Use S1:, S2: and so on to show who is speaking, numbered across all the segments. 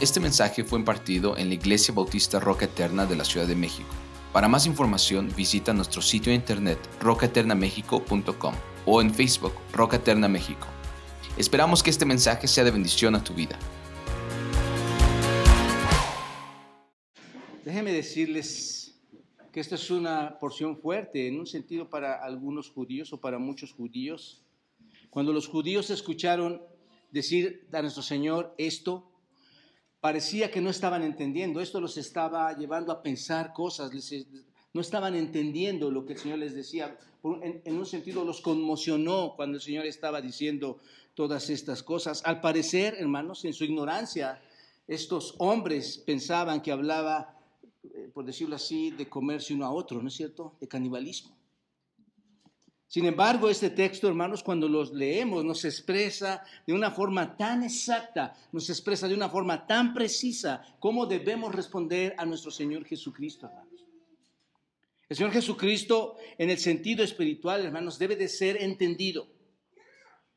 S1: Este mensaje fue impartido en la Iglesia Bautista Roca Eterna de la Ciudad de México. Para más información visita nuestro sitio de internet rocaeternamexico.com o en Facebook Roca Eterna México. Esperamos que este mensaje sea de bendición a tu vida.
S2: Déjenme decirles que esta es una porción fuerte, en un sentido para algunos judíos o para muchos judíos. Cuando los judíos escucharon decir a nuestro Señor esto, parecía que no estaban entendiendo. Esto los estaba llevando a pensar cosas, no estaban entendiendo lo que el Señor les decía. En, en, un sentido los conmocionó cuando el Señor estaba diciendo todas estas cosas. Al parecer, hermanos, en su ignorancia, estos hombres pensaban que hablaba, eh, por decirlo así, de comerse uno a otro, ¿no es cierto? De canibalismo. Sin embargo, este texto, hermanos, cuando los leemos, nos expresa de una forma tan exacta, nos expresa de una forma tan precisa cómo debemos responder a nuestro Señor Jesucristo, hermanos. El Señor Jesucristo, en el sentido espiritual, hermanos, debe de ser entendido.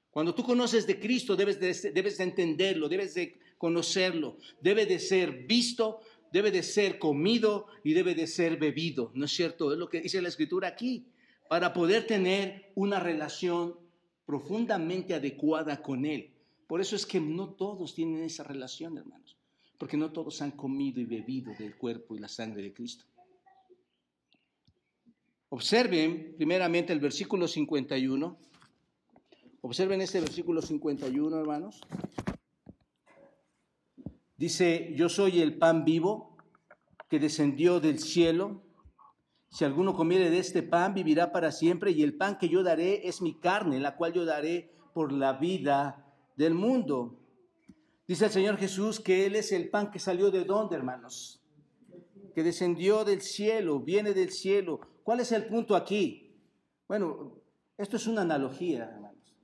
S2: Cuando tú conoces de Cristo, debes de, debes de entenderlo, debes de conocerlo, debe de ser visto, debe de ser comido y debe de ser bebido. ¿No es cierto? Es lo que dice la Escritura aquí para poder tener una relación profundamente adecuada con Él. Por eso es que no todos tienen esa relación, hermanos, porque no todos han comido y bebido del cuerpo y la sangre de Cristo. Observen primeramente el versículo 51. Observen este versículo 51, hermanos. Dice, yo soy el pan vivo que descendió del cielo. Si alguno comiere de este pan, vivirá para siempre, y el pan que yo daré es mi carne, la cual yo daré por la vida del mundo. Dice el Señor Jesús que Él es el pan que salió de dónde, hermanos? Que descendió del cielo, viene del cielo. ¿Cuál es el punto aquí? Bueno, esto es una analogía, hermanos.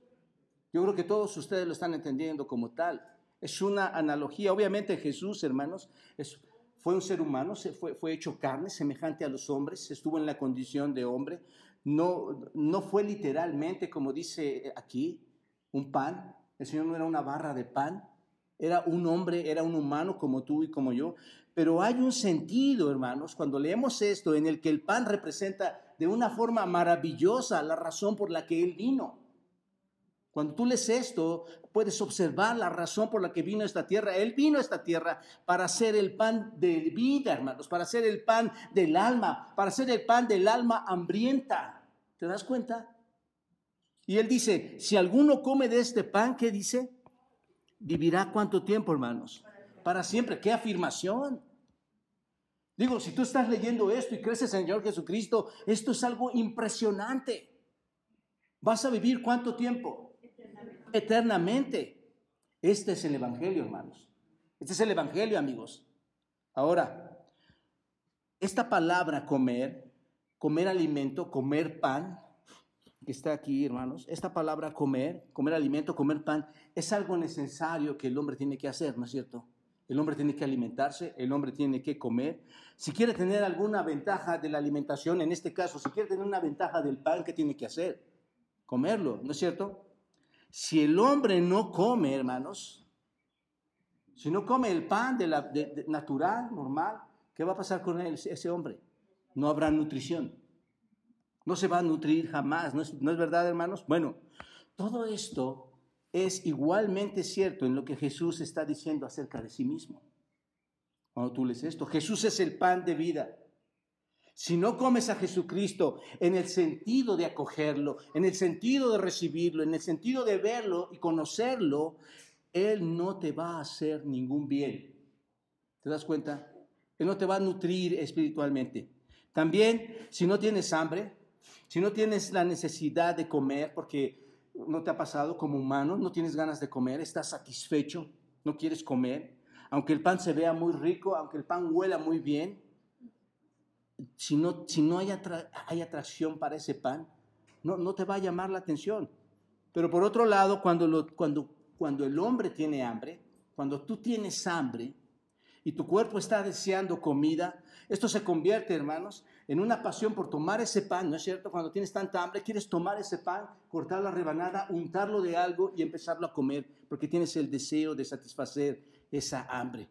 S2: Yo creo que todos ustedes lo están entendiendo como tal. Es una analogía. Obviamente Jesús, hermanos, es fue un ser humano, fue, fue hecho carne, semejante a los hombres, estuvo en la condición de hombre. No, no fue literalmente, como dice aquí, un pan. El Señor no era una barra de pan, era un hombre, era un humano como tú y como yo. Pero hay un sentido, hermanos, cuando leemos esto, en el que el pan representa de una forma maravillosa la razón por la que Él vino. Cuando tú lees esto, puedes observar la razón por la que vino a esta tierra. Él vino a esta tierra para ser el pan de vida, hermanos, para ser el pan del alma, para ser el pan del alma hambrienta. ¿Te das cuenta? Y él dice, si alguno come de este pan, ¿qué dice? ¿Vivirá cuánto tiempo, hermanos? Para siempre. ¿Qué afirmación? Digo, si tú estás leyendo esto y crees en el Señor Jesucristo, esto es algo impresionante. ¿Vas a vivir cuánto tiempo? Eternamente. Este es el Evangelio, hermanos. Este es el Evangelio, amigos. Ahora, esta palabra comer, comer alimento, comer pan, que está aquí, hermanos, esta palabra comer, comer alimento, comer pan, es algo necesario que el hombre tiene que hacer, ¿no es cierto? El hombre tiene que alimentarse, el hombre tiene que comer. Si quiere tener alguna ventaja de la alimentación, en este caso, si quiere tener una ventaja del pan, ¿qué tiene que hacer? Comerlo, ¿no es cierto? Si el hombre no come, hermanos, si no come el pan de la, natural, normal, ¿qué va a pasar con él, ese hombre? No habrá nutrición. No se va a nutrir jamás. ¿No es, ¿No es verdad, hermanos? Bueno, todo esto es igualmente cierto en lo que Jesús está diciendo acerca de sí mismo. Cuando tú lees esto, Jesús es el pan de vida. Si no comes a Jesucristo en el sentido de acogerlo, en el sentido de recibirlo, en el sentido de verlo y conocerlo, Él no te va a hacer ningún bien. ¿Te das cuenta? Él no te va a nutrir espiritualmente. También, si no tienes hambre, si no tienes la necesidad de comer, porque no te ha pasado como humano, no tienes ganas de comer, estás satisfecho, no quieres comer, aunque el pan se vea muy rico, aunque el pan huela muy bien, si no, si no hay, hay atracción para ese pan, no, no te va a llamar la atención. Pero por otro lado, cuando, lo, cuando, cuando el hombre tiene hambre, cuando tú tienes hambre y tu cuerpo está deseando comida, esto se convierte, hermanos, en una pasión por tomar ese pan, ¿no es cierto? Cuando tienes tanta hambre, quieres tomar ese pan, cortar la rebanada, untarlo de algo y empezarlo a comer, porque tienes el deseo de satisfacer esa hambre.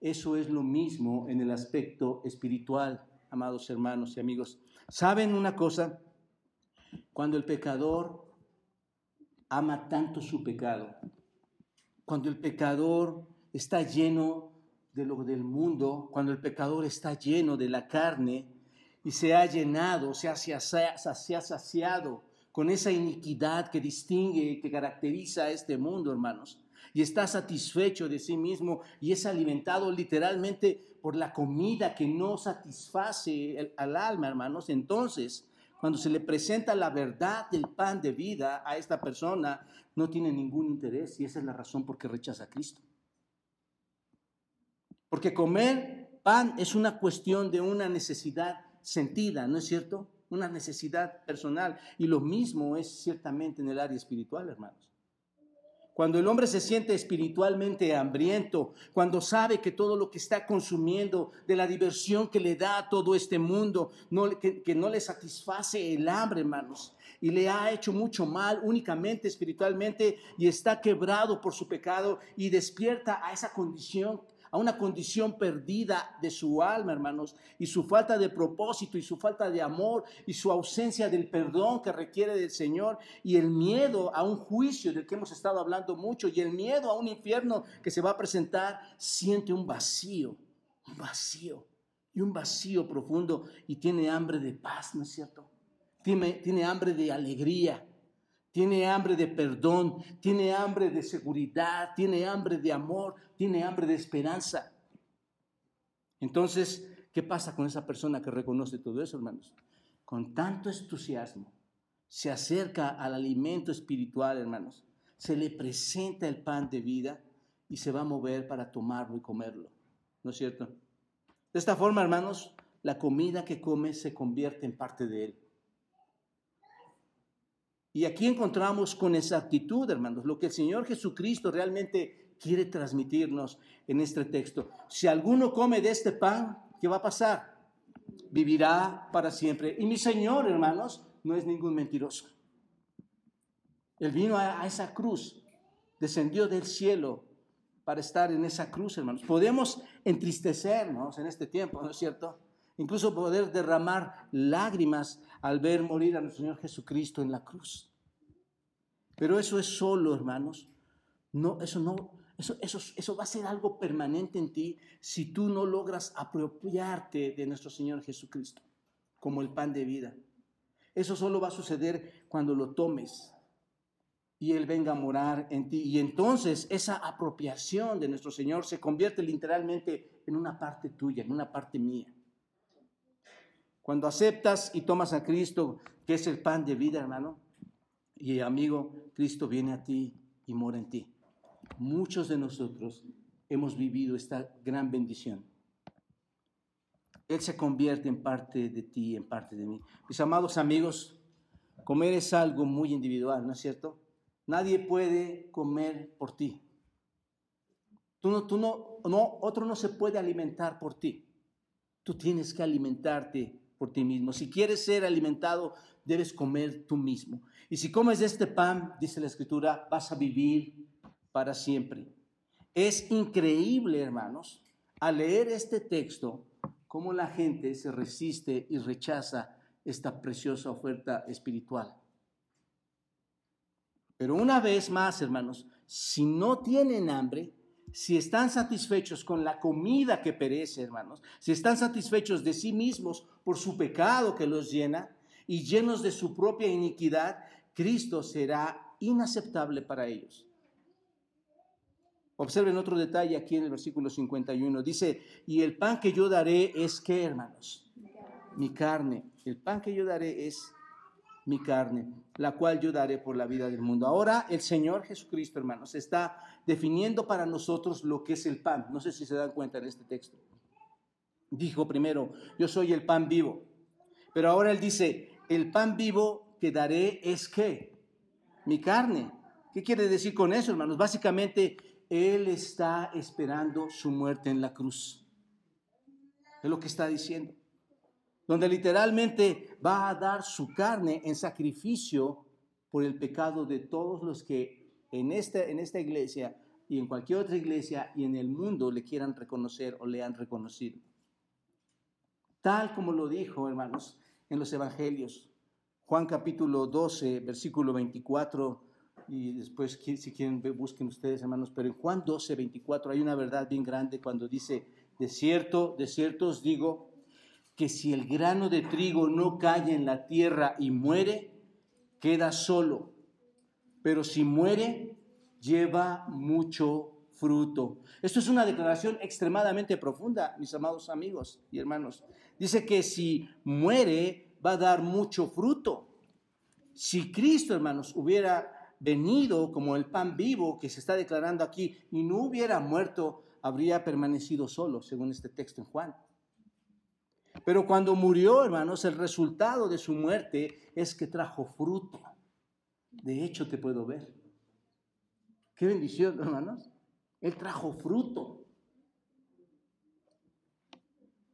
S2: Eso es lo mismo en el aspecto espiritual, amados hermanos y amigos. ¿Saben una cosa? Cuando el pecador ama tanto su pecado, cuando el pecador está lleno de lo del mundo, cuando el pecador está lleno de la carne y se ha llenado, se ha, saciado con esa iniquidad que distingue, que caracteriza a este mundo, hermanos, y está satisfecho de sí mismo y es alimentado literalmente por la comida que no satisface al alma, hermanos, entonces cuando se le presenta la verdad del pan de vida a esta persona, no tiene ningún interés y esa es la razón por qué rechaza a Cristo. Porque comer pan es una cuestión de una necesidad sentida, ¿no es cierto? Una necesidad personal. Y lo mismo es ciertamente en el área espiritual, hermanos. Cuando el hombre se siente espiritualmente hambriento, cuando sabe que todo lo que está consumiendo, de la diversión que le da todo este mundo, que, que no le satisface el hambre, hermanos, y le ha hecho mucho mal únicamente espiritualmente y está quebrado por su pecado y despierta a esa condición a una condición perdida de su alma, hermanos, y su falta de propósito y su falta de amor y su ausencia del perdón que requiere del Señor y el miedo a un juicio del que hemos estado hablando mucho y el miedo a un infierno que se va a presentar, siente un vacío, un vacío y un vacío profundo y tiene hambre de paz, ¿no es cierto? Tiene, tiene hambre de alegría tiene hambre de perdón, tiene hambre de seguridad, tiene hambre de amor, tiene hambre de esperanza. Entonces, ¿qué pasa con esa persona que reconoce todo eso, hermanos? Con tanto entusiasmo, se acerca al alimento espiritual, hermanos, se le presenta el pan de vida y se va a mover para tomarlo y comerlo. ¿No es cierto? De esta forma, hermanos, la comida que come se convierte en parte de él. Y aquí encontramos con exactitud, hermanos, lo que el Señor Jesucristo realmente quiere transmitirnos en este texto. Si alguno come de este pan, ¿qué va a pasar? Vivirá para siempre. Y mi Señor, hermanos, no es ningún mentiroso. Él vino a, esa cruz, descendió del cielo para estar en esa cruz, hermanos. Podemos entristecernos en este tiempo, ¿no es cierto? Incluso poder derramar lágrimas al ver morir a nuestro Señor Jesucristo en la cruz. Pero eso es solo, hermanos. No, eso no, eso, eso, eso va a ser algo permanente en ti si tú no logras apropiarte de nuestro Señor Jesucristo como el pan de vida. Eso solo va a suceder cuando lo tomes y Él venga a morar en ti. Y entonces esa apropiación de nuestro Señor se convierte literalmente en una parte tuya, en una parte mía. Cuando aceptas y tomas a Cristo, que es el pan de vida, hermano, y amigo, Cristo viene a ti y mora en ti. Muchos de nosotros hemos vivido esta gran bendición. Él se convierte en parte de ti, en parte de mí. Mis amados amigos, comer es algo muy individual, ¿no es cierto? Nadie puede comer por ti. Tú no, tú no, no, otro no se puede alimentar por ti. Tú tienes que alimentarte por ti mismo. Si quieres ser alimentado, debes comer tú mismo. Y si comes este pan, dice la escritura, vas a vivir para siempre. Es increíble, hermanos, al leer este texto, cómo la gente se resiste y rechaza esta preciosa oferta espiritual. Pero una vez más, hermanos, si no tienen hambre, si están satisfechos con la comida que perece, hermanos, si están satisfechos de sí mismos por su pecado que los llena y llenos de su propia iniquidad, Cristo será inaceptable para ellos. Observen otro detalle aquí en el versículo 51. Dice, y el pan que yo daré es qué, hermanos? Mi carne. El pan que yo daré es mi carne, la cual yo daré por la vida del mundo. Ahora el Señor Jesucristo, hermanos, está definiendo para nosotros lo que es el pan. No sé si se dan cuenta en este texto. Dijo primero, yo soy el pan vivo. Pero ahora él dice, el pan vivo que daré es qué? Mi carne. ¿Qué quiere decir con eso, hermanos? Básicamente, él está esperando su muerte en la cruz. Es lo que está diciendo donde literalmente va a dar su carne en sacrificio por el pecado de todos los que en esta, en esta iglesia y en cualquier otra iglesia y en el mundo le quieran reconocer o le han reconocido. Tal como lo dijo, hermanos, en los evangelios. Juan capítulo 12, versículo 24, y después si quieren busquen ustedes, hermanos, pero en Juan 12, 24 hay una verdad bien grande cuando dice, de cierto, de cierto os digo, que si el grano de trigo no cae en la tierra y muere, queda solo, pero si muere, lleva mucho fruto. Esto es una declaración extremadamente profunda, mis amados amigos y hermanos. Dice que si muere, va a dar mucho fruto. Si Cristo, hermanos, hubiera venido como el pan vivo que se está declarando aquí y no hubiera muerto, habría permanecido solo, según este texto en Juan. Pero cuando murió, hermanos, el resultado de su muerte es que trajo fruto. De hecho, te puedo ver. Qué bendición, hermanos. Él trajo fruto.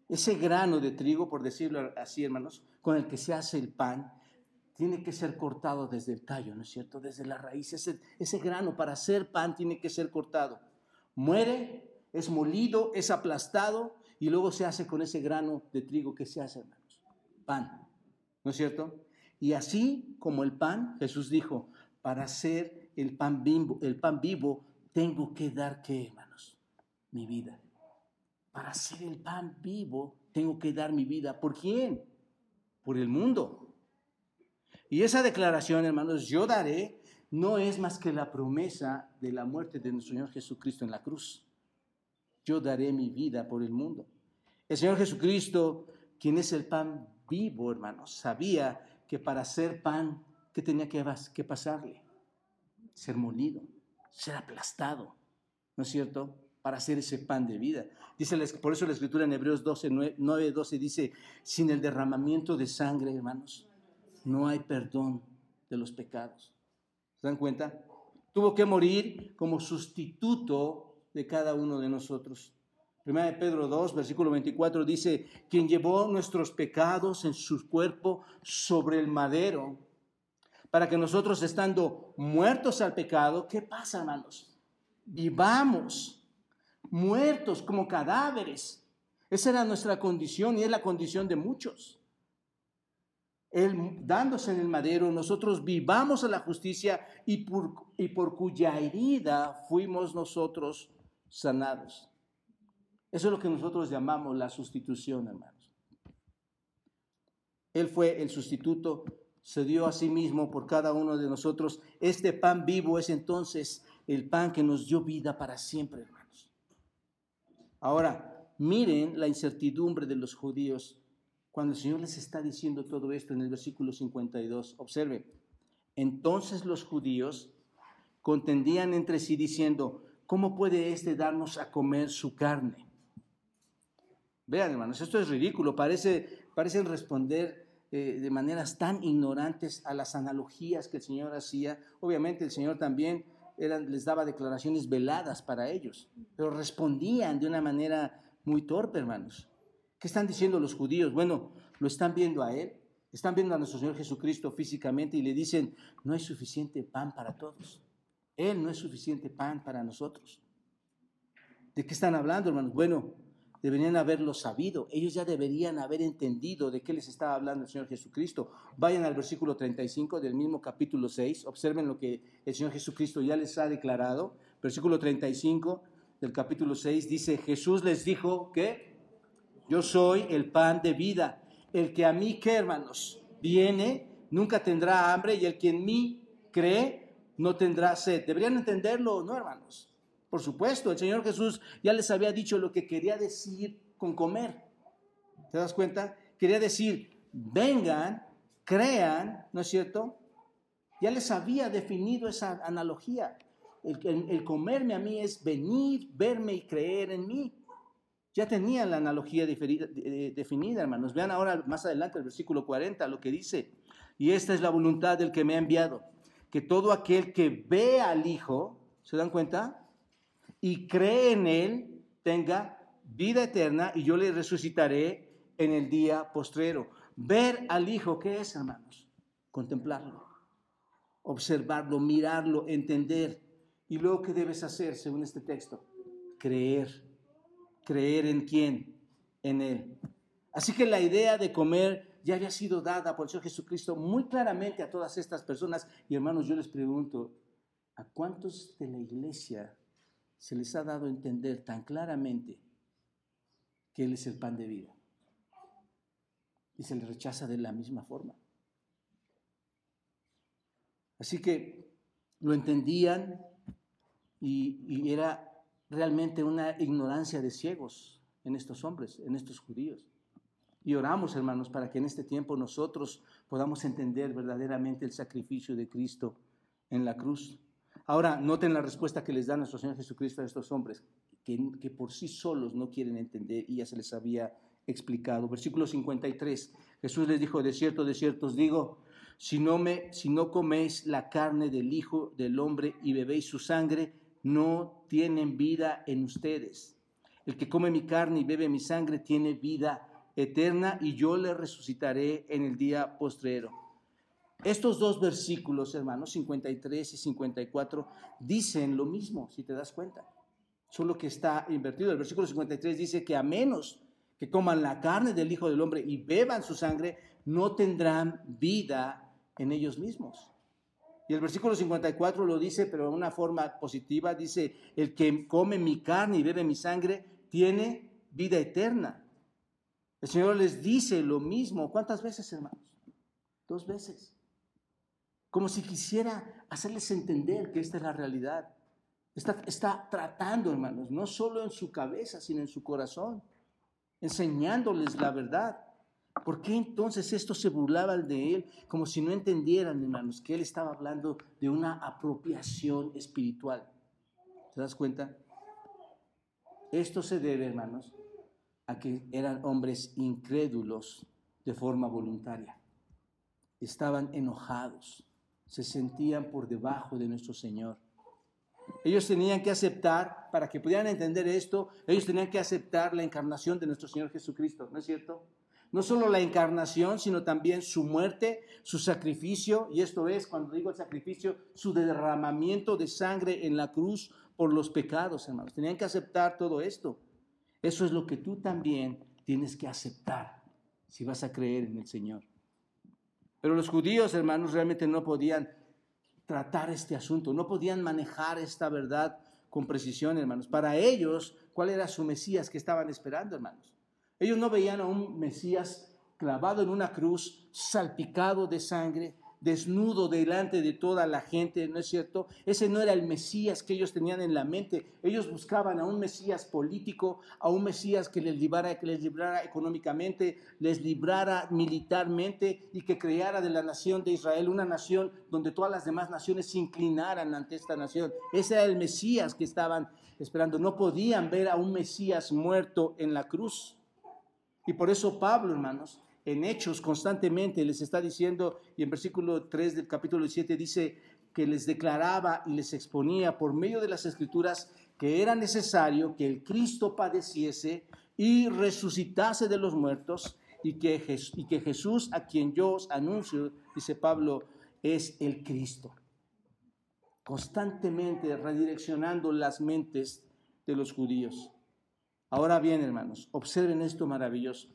S2: Ese grano de trigo, por decirlo así, hermanos, con el que se hace el pan, tiene que ser cortado desde el tallo, ¿no es cierto? Desde la raíz. Ese, ese grano para hacer pan tiene que ser cortado. Muere, es molido, es aplastado y luego se hace con ese grano de trigo que se hace, hermanos. Pan, ¿no es cierto? Y así como el pan, Jesús dijo, para hacer el pan vivo, el pan vivo tengo que dar qué, hermanos? Mi vida. Para hacer el pan vivo tengo que dar mi vida. ¿Por quién? Por el mundo. Y esa declaración, hermanos, yo daré, no es más que la promesa de la muerte de nuestro Señor Jesucristo en la cruz. Yo daré mi vida por el mundo. El Señor Jesucristo, quien es el pan vivo, hermanos, sabía que para hacer pan, ¿qué tenía que, que pasarle? Ser molido, ser aplastado, ¿no es cierto? Para hacer ese pan de vida. Dice, por eso la escritura en Hebreos 12, 9, 12 dice, sin el derramamiento de sangre, hermanos, no hay perdón de los pecados. ¿Se dan cuenta? Tuvo que morir como sustituto de cada uno de nosotros. Primera de Pedro 2, versículo 24 dice, quien llevó nuestros pecados en su cuerpo sobre el madero, para que nosotros estando muertos al pecado, ¿qué pasa, hermanos? Vivamos, muertos como cadáveres. Esa era nuestra condición y es la condición de muchos. Él dándose en el madero, nosotros vivamos a la justicia y por, y por cuya herida fuimos nosotros sanados. Eso es lo que nosotros llamamos la sustitución, hermanos. Él fue el sustituto, se dio a sí mismo por cada uno de nosotros. Este pan vivo es entonces el pan que nos dio vida para siempre, hermanos. Ahora, miren la incertidumbre de los judíos cuando el Señor les está diciendo todo esto en el versículo 52, observe, entonces los judíos contendían entre sí diciendo, ¿cómo puede éste darnos a comer su carne? Vean, hermanos, esto es ridículo, parece, parecen responder eh, de maneras tan ignorantes a las analogías que el Señor hacía. Obviamente el Señor también les daba declaraciones veladas para ellos, pero respondían de una manera muy torpe, hermanos. ¿Qué están diciendo los judíos? Bueno, lo están viendo a Él, están viendo a nuestro Señor Jesucristo físicamente y le dicen, no hay suficiente pan para todos. Él no es suficiente pan para nosotros. ¿De qué están hablando, hermanos? Bueno, deberían haberlo sabido. Ellos ya deberían haber entendido de qué les estaba hablando el Señor Jesucristo. Vayan al versículo 35 del mismo capítulo 6. Observen lo que el Señor Jesucristo ya les ha declarado. Versículo 35 del capítulo 6 dice, Jesús les dijo que yo soy el pan de vida. El que a mí, ¿qué hermanos? Viene, nunca tendrá hambre y el que en mí cree, no tendrá sed. ¿Deberían entenderlo no, hermanos? Por supuesto, el Señor Jesús ya les había dicho lo que quería decir con comer. ¿Te das cuenta? Quería decir, vengan, crean, ¿no es cierto? Ya les había definido esa analogía. El, comerme a mí es venir, verme y creer en mí. Ya tenían la analogía definida, hermanos. Vean ahora más adelante el versículo 40, lo que dice. Y esta es la voluntad del que me ha enviado, que todo aquel que ve al Hijo, ¿se dan cuenta? Y cree en Él, tenga vida eterna y yo le resucitaré en el día postrero. Ver al Hijo, ¿qué es, hermanos? Contemplarlo, observarlo, mirarlo, entender ¿Y luego qué debes hacer según este texto? Creer. ¿Creer en quién? En Él. Así que la idea de comer ya había sido dada por el Señor Jesucristo muy claramente a todas estas personas. Y hermanos, yo les pregunto, ¿a cuántos de la iglesia se les ha dado a entender tan claramente que Él es el pan de vida? Y se les rechaza de la misma forma. Así que lo entendían y, era realmente una ignorancia de ciegos en estos hombres, en estos judíos. Y oramos, hermanos, para que en este tiempo nosotros podamos entender verdaderamente el sacrificio de Cristo en la cruz. Ahora, noten la respuesta que les da nuestro Señor Jesucristo a estos hombres, que, que por sí solos no quieren entender y ya se les había explicado. Versículo 53, Jesús les dijo, de cierto, de cierto os digo, si no, me, si no coméis la carne del Hijo del Hombre y bebéis su sangre, no tienen vida en ustedes. El que come mi carne y bebe mi sangre tiene vida eterna y yo le resucitaré en el día postrero. Estos dos versículos, hermanos, 53 y 54, dicen lo mismo, si te das cuenta. Solo que está invertido. El versículo 53 dice que a menos que coman la carne del Hijo del Hombre y beban su sangre, no tendrán vida en ellos mismos. Y el versículo 54 lo dice, pero de una forma positiva, dice, el que come mi carne y bebe mi sangre tiene vida eterna. El Señor les dice lo mismo. ¿Cuántas veces, hermanos? Dos veces. Como si quisiera hacerles entender que esta es la realidad. Está, tratando, hermanos, no solo en su cabeza, sino en su corazón, enseñándoles la verdad. ¿Por qué entonces estos se burlaban de él como si no entendieran, hermanos, que él estaba hablando de una apropiación espiritual? ¿Te das cuenta? Esto se debe, hermanos, a que eran hombres incrédulos de forma voluntaria. Estaban enojados, se sentían por debajo de nuestro Señor. Ellos tenían que aceptar, para que pudieran entender esto, ellos tenían que aceptar la encarnación de nuestro Señor Jesucristo, ¿no es cierto? No solo la encarnación, sino también su muerte, su sacrificio, y esto es, cuando digo el sacrificio, su derramamiento de sangre en la cruz por los pecados, hermanos. Tenían que aceptar todo esto. Eso es lo que tú también tienes que aceptar si vas a creer en el Señor. Pero los judíos, hermanos, realmente no podían tratar este asunto, no podían manejar esta verdad con precisión, hermanos. Para ellos, ¿cuál era su Mesías que estaban esperando, hermanos? Ellos no veían a un Mesías clavado en una cruz, salpicado de sangre, desnudo delante de toda la gente, ¿no es cierto? Ese no era el Mesías que ellos tenían en la mente. Ellos buscaban a un Mesías político, a un Mesías que les librara, que les librara económicamente, les librara militarmente y que creara de la nación de Israel una nación donde todas las demás naciones se inclinaran ante esta nación. Ese era el Mesías que estaban esperando. No podían ver a un Mesías muerto en la cruz. Y por eso Pablo, hermanos, en Hechos constantemente les está diciendo, y en versículo 3 del capítulo 7 dice que les declaraba y les exponía por medio de las escrituras que era necesario que el Cristo padeciese y resucitase de los muertos y que, y que Jesús, a quien yo os anuncio, dice Pablo, es el Cristo. Constantemente redireccionando las mentes de los judíos. Ahora bien, hermanos, observen esto maravilloso.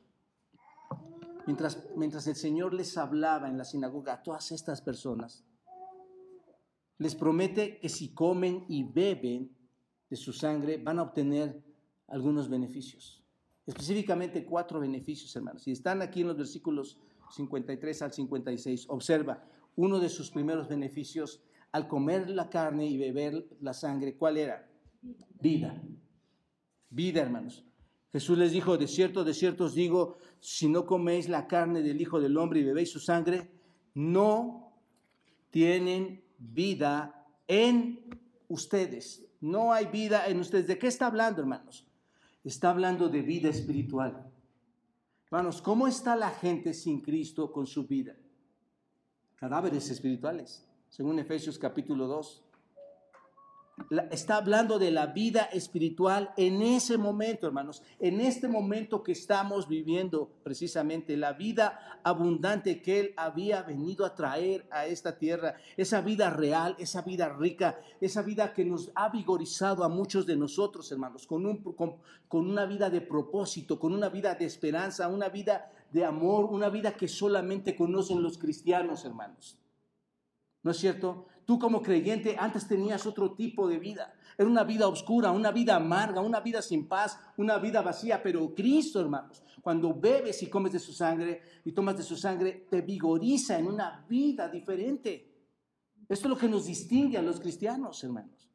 S2: Mientras, mientras el Señor les hablaba en la sinagoga a todas estas personas, les promete que si comen y beben de su sangre van a obtener algunos beneficios. Específicamente cuatro beneficios, hermanos. Y están aquí en los versículos 53 al 56. Observa, uno de sus primeros beneficios al comer la carne y beber la sangre, ¿cuál era? Vida vida, hermanos. Jesús les dijo, de cierto, de cierto os digo, si no coméis la carne del Hijo del Hombre y bebéis su sangre, no tienen vida en ustedes. No hay vida en ustedes. ¿De qué está hablando, hermanos? Está hablando de vida espiritual. Hermanos, ¿cómo está la gente sin Cristo con su vida? Cadáveres espirituales, según Efesios capítulo 2. Está hablando de la vida espiritual en ese momento, hermanos, en este momento que estamos viviendo precisamente, la vida abundante que Él había venido a traer a esta tierra, esa vida real, esa vida rica, esa vida que nos ha vigorizado a muchos de nosotros, hermanos, con, un, una vida de propósito, con una vida de esperanza, una vida de amor, una vida que solamente conocen los cristianos, hermanos. ¿No es cierto? Tú como creyente antes tenías otro tipo de vida. Era una vida oscura, una vida amarga, una vida sin paz, una vida vacía. Pero Cristo, hermanos, cuando bebes y comes de su sangre y tomas de su sangre, te vigoriza en una vida diferente. Esto es lo que nos distingue a los cristianos, hermanos.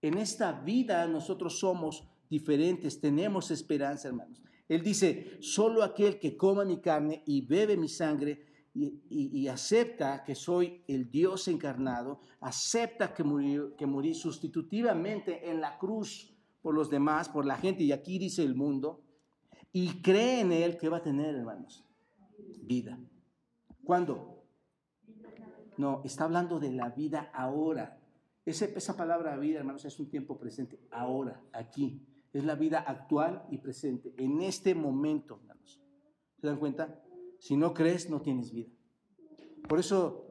S2: En esta vida nosotros somos diferentes, tenemos esperanza, hermanos. Él dice, solo aquel que coma mi carne y bebe mi sangre y, acepta que soy el Dios encarnado, acepta que morí, que morí sustitutivamente en la cruz por los demás, por la gente, y aquí dice el mundo, y cree en Él que va a tener, hermanos, vida. ¿Cuándo? No, está hablando de la vida ahora. Esa, esa palabra vida, hermanos, es un tiempo presente, ahora, aquí. Es la vida actual y presente, en este momento, hermanos. ¿Se dan cuenta? Si no crees, no tienes vida. Por eso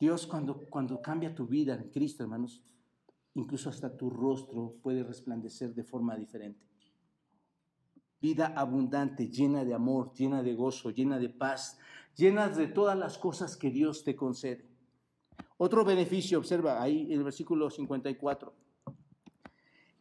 S2: Dios cuando, cuando cambia tu vida en Cristo, hermanos, incluso hasta tu rostro puede resplandecer de forma diferente. Vida abundante, llena de amor, llena de gozo, llena de paz, llena de todas las cosas que Dios te concede. Otro beneficio, observa ahí el versículo 54.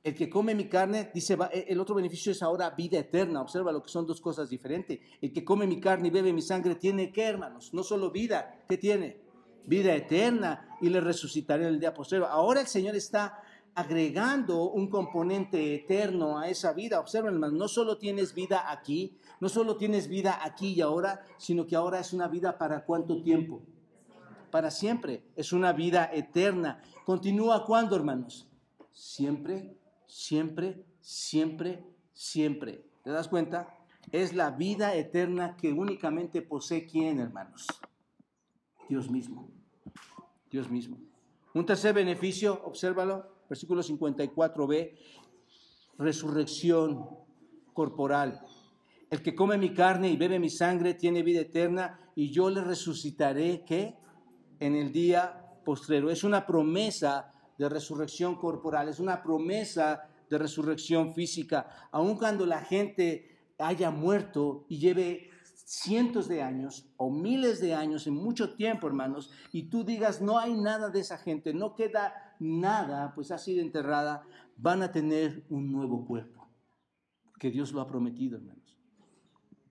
S2: El que come mi carne, dice, e, el otro beneficio es ahora vida eterna. Observa lo que son dos cosas diferentes. El que come mi carne y bebe mi sangre tiene que, hermanos, no solo vida, ¿qué tiene? Vida eterna y le resucitaré en el día posterior. Ahora el Señor está agregando un componente eterno a esa vida. Observen, hermanos, no solo tienes vida aquí, no solo tienes vida aquí y ahora, sino que ahora es una vida para cuánto tiempo? Para siempre. Es una vida eterna. Continúa cuándo, hermanos? Siempre siempre, siempre, siempre. ¿Te das cuenta? Es la vida eterna que únicamente posee quién, hermanos? Dios mismo. Dios mismo. Un tercer beneficio, obsérvalo, versículo 54b, resurrección corporal. El que come mi carne y bebe mi sangre tiene vida eterna y yo le resucitaré, ¿qué? En el día postrero. Es una promesa de resurrección corporal, es una promesa de resurrección física, aun cuando la gente haya muerto y lleve cientos de años o miles de años, en mucho tiempo, hermanos, y tú digas, no hay nada de esa gente, no queda nada, pues ha sido enterrada, van a tener un nuevo cuerpo, que Dios lo ha prometido, hermanos.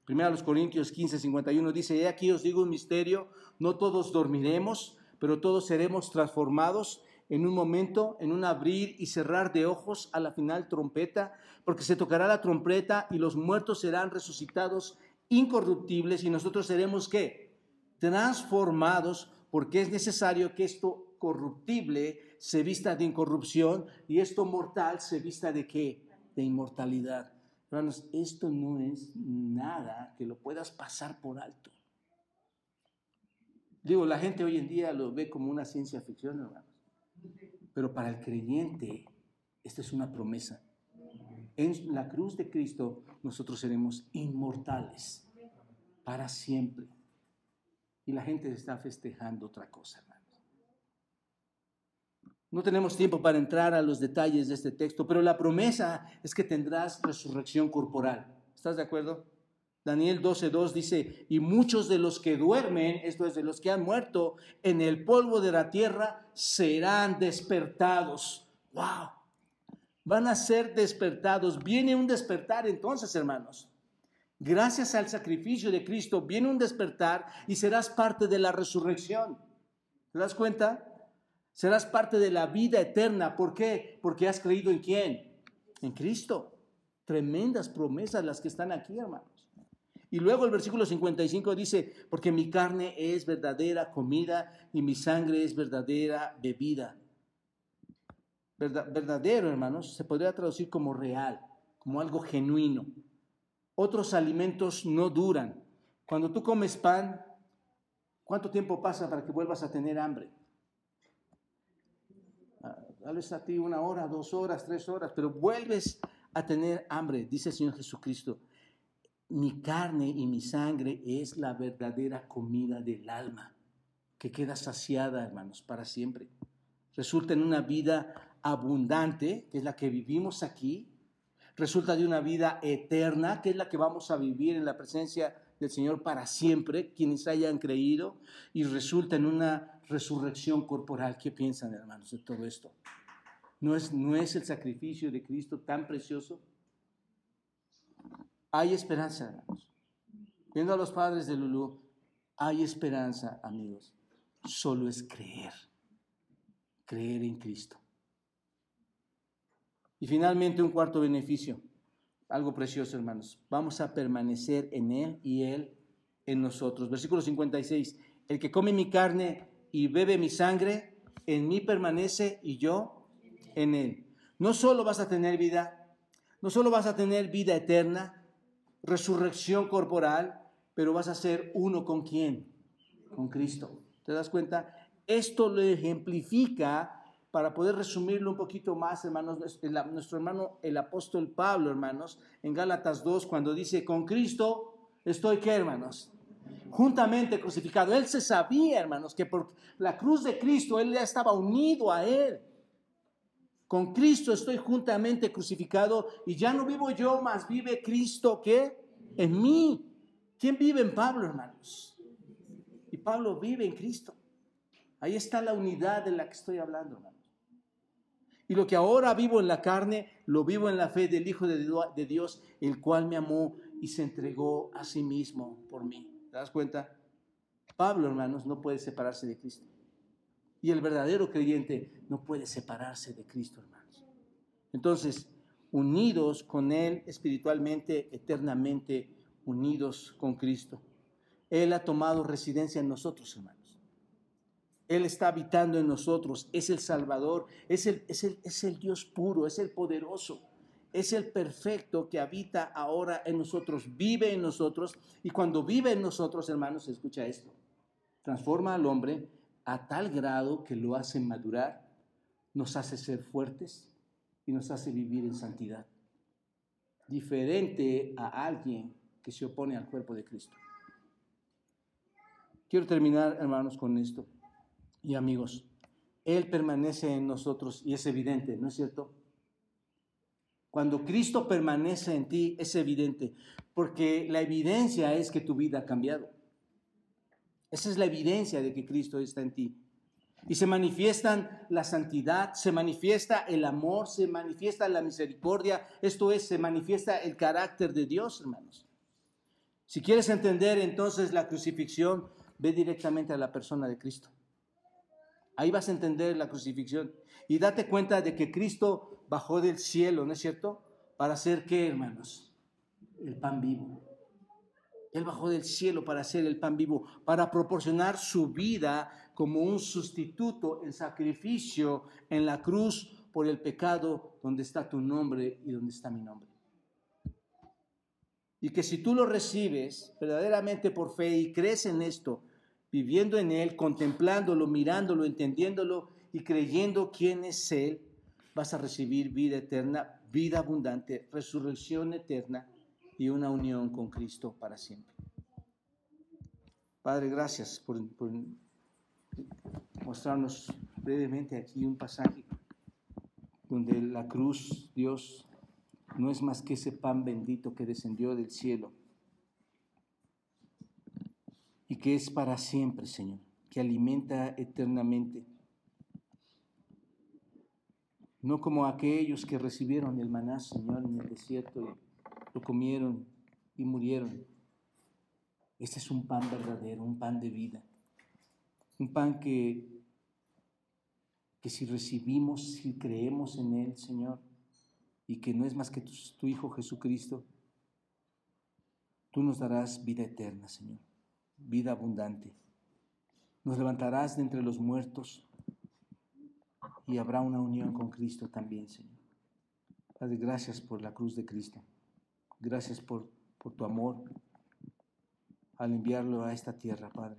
S2: Primero a los Corintios 15, 51 dice, he aquí os digo un misterio, no todos dormiremos, pero todos seremos transformados en un momento, en un abrir y cerrar de ojos a la final trompeta, porque se tocará la trompeta y los muertos serán resucitados incorruptibles y nosotros seremos qué? Transformados, porque es necesario que esto corruptible se vista de incorrupción y esto mortal se vista de qué? De inmortalidad. Hermanos, esto no es nada que lo puedas pasar por alto. Digo, la gente hoy en día lo ve como una ciencia ficción, hermano. Pero para el creyente, esta es una promesa. En la cruz de Cristo nosotros seremos inmortales para siempre. Y la gente está festejando otra cosa, hermanos. No tenemos tiempo para entrar a los detalles de este texto, pero la promesa es que tendrás resurrección corporal. ¿Estás de acuerdo? Daniel 12.2 dice, y muchos de los que duermen, esto es, de los que han muerto en el polvo de la tierra, serán despertados. ¡Wow! Van a ser despertados. Viene un despertar entonces, hermanos. Gracias al sacrificio de Cristo viene un despertar y serás parte de la resurrección. ¿Te das cuenta? Serás parte de la vida eterna. ¿Por qué? Porque has creído en quién? En Cristo. Tremendas promesas las que están aquí, hermanos. Y luego el versículo 55 dice, porque mi carne es verdadera comida y mi sangre es verdadera bebida. verdadero, hermanos, se podría traducir como real, como algo genuino. Otros alimentos no duran. Cuando tú comes pan, ¿cuánto tiempo pasa para que vuelvas a tener hambre? tal vez a ti una hora, dos horas, tres horas, pero vuelves a tener hambre, dice el Señor Jesucristo. Mi carne y mi sangre es la verdadera comida del alma, que queda saciada, hermanos, para siempre. Resulta en una vida abundante, que es la que vivimos aquí, resulta de una vida eterna, que es la que vamos a vivir en la presencia del Señor para siempre, quienes hayan creído, y resulta en una resurrección corporal. ¿Qué piensan, hermanos, de todo esto? ¿No es, no es el sacrificio de Cristo tan precioso? Hay esperanza, hermanos. Viendo a los padres de Lulú, hay esperanza, amigos. Solo es creer. Creer en Cristo. Y finalmente un cuarto beneficio, algo precioso hermanos, vamos a permanecer en Él y Él en nosotros. Versículo 56, el que come mi carne y bebe mi sangre, en mí permanece y yo en Él. No solo vas a tener vida, no solo vas a tener vida eterna, resurrección corporal, pero vas a ser uno con quién? Con Cristo. ¿Te das cuenta? Esto lo ejemplifica para poder resumirlo un poquito más, hermanos, nuestro hermano el apóstol Pablo, hermanos, en Gálatas 2, cuando dice, con Cristo estoy, ¿qué, hermanos? Juntamente crucificado. Él se sabía, hermanos, que por la cruz de Cristo, él ya estaba unido a Él. Con Cristo estoy juntamente crucificado y ya no vivo yo, más vive Cristo, ¿qué? En mí. ¿Quién vive en Pablo, hermanos? Y Pablo vive en Cristo. Ahí está la unidad de la que estoy hablando, hermanos. Y lo que ahora vivo en la carne, lo vivo en la fe del Hijo de Dios, el cual me amó y se entregó a sí mismo por mí. ¿Te das cuenta? Pablo, hermanos, no puede separarse de Cristo. Y el verdadero creyente no puede separarse de Cristo, hermanos. Entonces, unidos con Él espiritualmente, eternamente, unidos con Cristo. Él ha tomado residencia en nosotros, hermanos. Él está habitando en nosotros, es el Salvador, es el, es el, es el Dios puro, es el poderoso, es el perfecto que habita ahora en nosotros, vive en nosotros y cuando vive en nosotros, hermanos, escucha esto, transforma al hombre a tal grado que lo hace madurar, nos hace ser fuertes y nos hace vivir en santidad, diferente a alguien que se opone al cuerpo de Cristo. Quiero terminar, hermanos, con esto y amigos, Él permanece en nosotros y es evidente, ¿no es cierto? Cuando Cristo permanece en ti, es evidente, porque la evidencia es que tu vida ha cambiado. Esa es la evidencia de que Cristo está en ti. Y se manifiestan la santidad, se manifiesta el amor, se manifiesta la misericordia, esto es, se manifiesta el carácter de Dios, hermanos. Si quieres entender entonces la crucifixión, ve directamente a la persona de Cristo. Ahí vas a entender la crucifixión. Y date cuenta de que Cristo bajó del cielo, ¿no es cierto? Para hacer qué, hermanos? El pan vivo. Él bajó del cielo para hacer el pan vivo, para proporcionar su vida como un sustituto en sacrificio en la cruz por el pecado donde está tu nombre y donde está mi nombre. Y que si tú lo recibes verdaderamente por fe y crees en esto, viviendo en Él, contemplándolo, mirándolo, entendiéndolo y creyendo quién es Él, vas a recibir vida eterna, vida abundante, resurrección eterna y una unión con Cristo para siempre. Padre, gracias por, mostrarnos brevemente aquí un pasaje donde la cruz, Dios, no es más que ese pan bendito que descendió del cielo y que es para siempre, Señor, que alimenta eternamente. No como aquellos que recibieron el maná, Señor, en el desierto, comieron y murieron. Este es un pan verdadero, un pan de vida. Un pan que, que si recibimos, si creemos en Él, Señor, y que no es más que tu, tu Hijo Jesucristo, tú nos darás vida eterna, Señor vida abundante. Nos levantarás de entre los muertos y habrá una unión con Cristo también, Señor. Padre, gracias por la cruz de Cristo. Gracias por, por tu amor al enviarlo a esta tierra, Padre,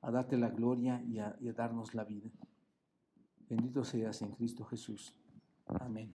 S2: a darte la gloria y a, y a darnos la vida. Bendito seas en Cristo Jesús. Amén.